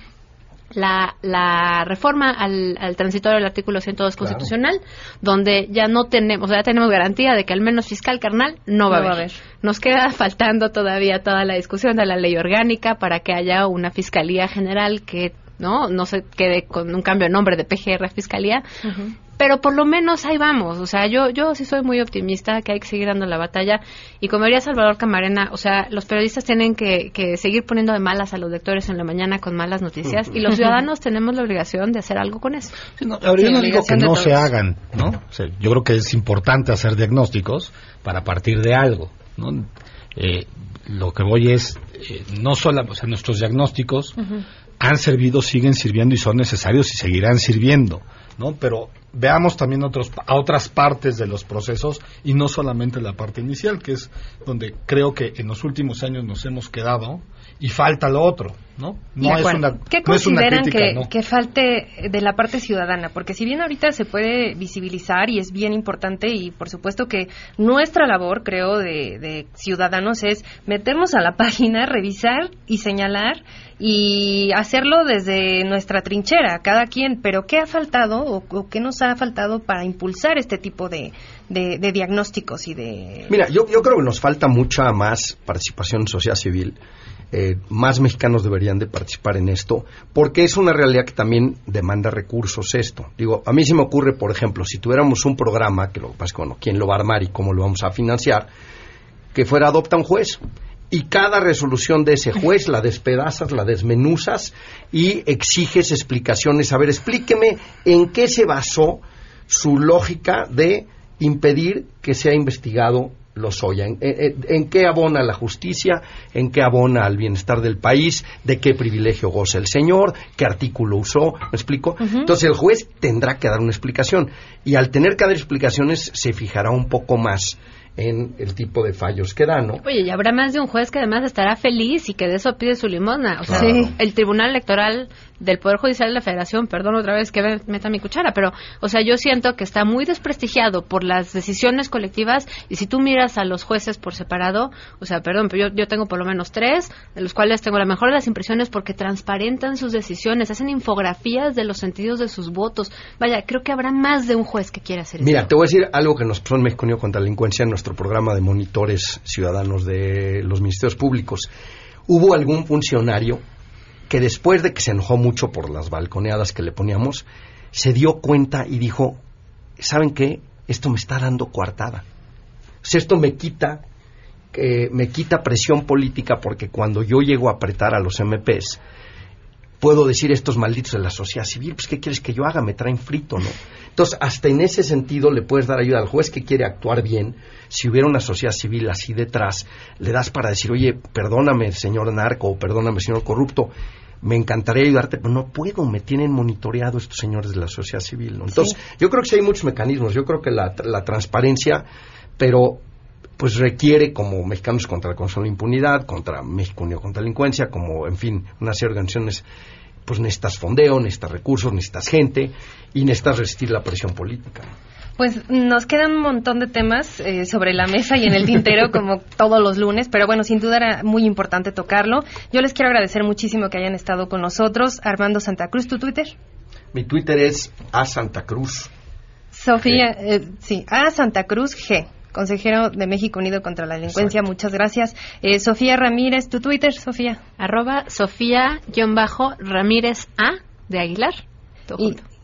la, la reforma al, al, transitorio del artículo 102 constitucional, donde ya no tenemos, ya tenemos garantía de que al menos fiscal carnal no, va, a, haber. Nos queda [laughs] faltando todavía toda la discusión de la ley orgánica para que haya una fiscalía general que no no se quede con un cambio de nombre de PGR a fiscalía pero por lo menos ahí vamos. O sea, yo, yo sí soy muy optimista que hay que seguir dando la batalla. Y como diría Salvador Camarena, o sea, los periodistas tienen que, que seguir poniendo de malas a los lectores en la mañana con malas noticias y los [laughs] ciudadanos tenemos la obligación de hacer algo con eso. no, yo no digo que no se hagan, ¿no? yo creo que es importante hacer diagnósticos para partir de algo, ¿no? Eh, lo que voy es, eh, no solo, o sea, nuestros diagnósticos han servido, siguen sirviendo y son necesarios y seguirán sirviendo, ¿no? Pero veamos también otros, a otras partes de los procesos y no solamente la parte inicial, que es donde creo que en los últimos años nos hemos quedado y falta lo otro, ¿no? No es una, ¿Qué consideran que, que, falte de la parte ciudadana? Porque si bien ahorita se puede visibilizar y es bien importante y por supuesto que nuestra labor, creo, de, de ciudadanos es meternos a la [laughs] página, revisar y señalar y hacerlo desde nuestra trinchera, cada quien, pero ¿qué ha faltado o, qué nos ha faltado para impulsar este tipo de, de, diagnósticos y de... Mira, yo, yo creo que nos falta mucha más participación en sociedad civil. Eh, más mexicanos deberían de participar en esto, porque es una realidad que también demanda recursos esto. Digo, a mí se me ocurre, por ejemplo, si tuviéramos un programa, que lo que pasa es que, bueno, ¿quién lo va a armar y cómo lo vamos a financiar? Que fuera adopta un juez y cada resolución de ese juez la despedazas, la desmenuzas y exiges explicaciones. A ver, explíqueme en qué se basó su lógica de impedir que sea investigado Lozoya. ¿En, en, qué abona la justicia? ¿En qué abona al bienestar del país? ¿De qué privilegio goza el señor? ¿Qué artículo usó? ¿Me explico? Entonces el juez tendrá que dar una explicación. Y al tener que dar explicaciones se fijará un poco más en el tipo de fallos que da, ¿no? Oye, y habrá más de un juez que además estará feliz y que de eso pide su limosna. O sea, el Tribunal Electoral del Poder Judicial de la Federación, perdón otra vez que meta mi cuchara, pero, o sea, yo siento que está muy desprestigiado por las decisiones colectivas y si tú miras a los jueces por separado, o sea, perdón, pero yo, yo tengo por lo menos tres, de los cuales tengo la mejor de las impresiones porque transparentan sus decisiones, hacen infografías de los sentidos de sus votos. Vaya, creo que habrá más de un juez que quiera hacer eso. Mira, te voy a decir algo que nos pasó en México contra la delincuencia en programa de monitores ciudadanos de los ministerios públicos. Hubo algún funcionario que después de que se enojó mucho por las balconeadas que le poníamos, se dio cuenta y dijo, ¿saben qué? Esto me está dando coartada. O esto me quita, eh, me quita presión política porque cuando yo llego a apretar a los MPs, puedo decir estos malditos de la sociedad civil, pues ¿qué quieres que yo haga? Me traen frito, ¿no? Entonces, hasta en ese sentido le puedes dar ayuda al juez que quiere actuar bien. Si hubiera una sociedad civil así detrás, le das para decir, oye, perdóname, señor narco, o perdóname, señor corrupto, me encantaría ayudarte, pero no puedo, me tienen monitoreado estos señores de la sociedad civil. Entonces, yo creo que sí hay muchos mecanismos, yo creo que la, la transparencia, pero pues requiere como Mexicanos contra la Consuelo de Impunidad, contra México Unido contra la Delincuencia, como, en fin, una serie de organizaciones, pues necesitas fondeo, necesitas recursos, necesitas gente y necesitas resistir la presión política. Pues nos quedan un montón de temas eh, sobre la mesa y en el tintero [laughs] como todos los lunes, pero bueno, sin duda era muy importante tocarlo. Yo les quiero agradecer muchísimo que hayan estado con nosotros. Armando Santa Cruz, ¿tu Twitter? Mi Twitter es a Santa Cruz. Sofía, eh, sí, a Santa Cruz G consejero de México Unido contra la Delincuencia. Muchas gracias. Eh, Sofía Ramírez, tu Twitter, Sofía. Arroba Sofía-Ramírez A de Aguilar.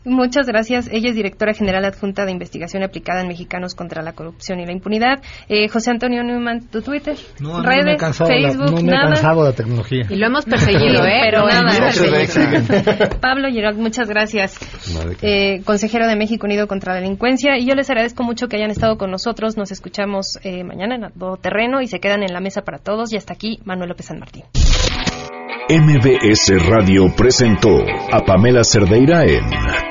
Muchas gracias. Ella es directora general adjunta de investigación aplicada en Mexicanos contra la corrupción y la impunidad. Eh, José Antonio Newman, tu Twitter, no, redes, Facebook, no me nada. cansado la tecnología. Y lo hemos perseguido, [laughs] ¿eh? Pero nada. [laughs] Pablo Gerard, muchas gracias. Eh, consejero de México Unido contra la Delincuencia. Y yo les agradezco mucho que hayan estado con nosotros. Nos escuchamos eh, mañana en todo terreno y se quedan en la mesa para todos. Y hasta aquí, Manuel López San Martín. MBS Radio presentó a Pamela Cerdeira en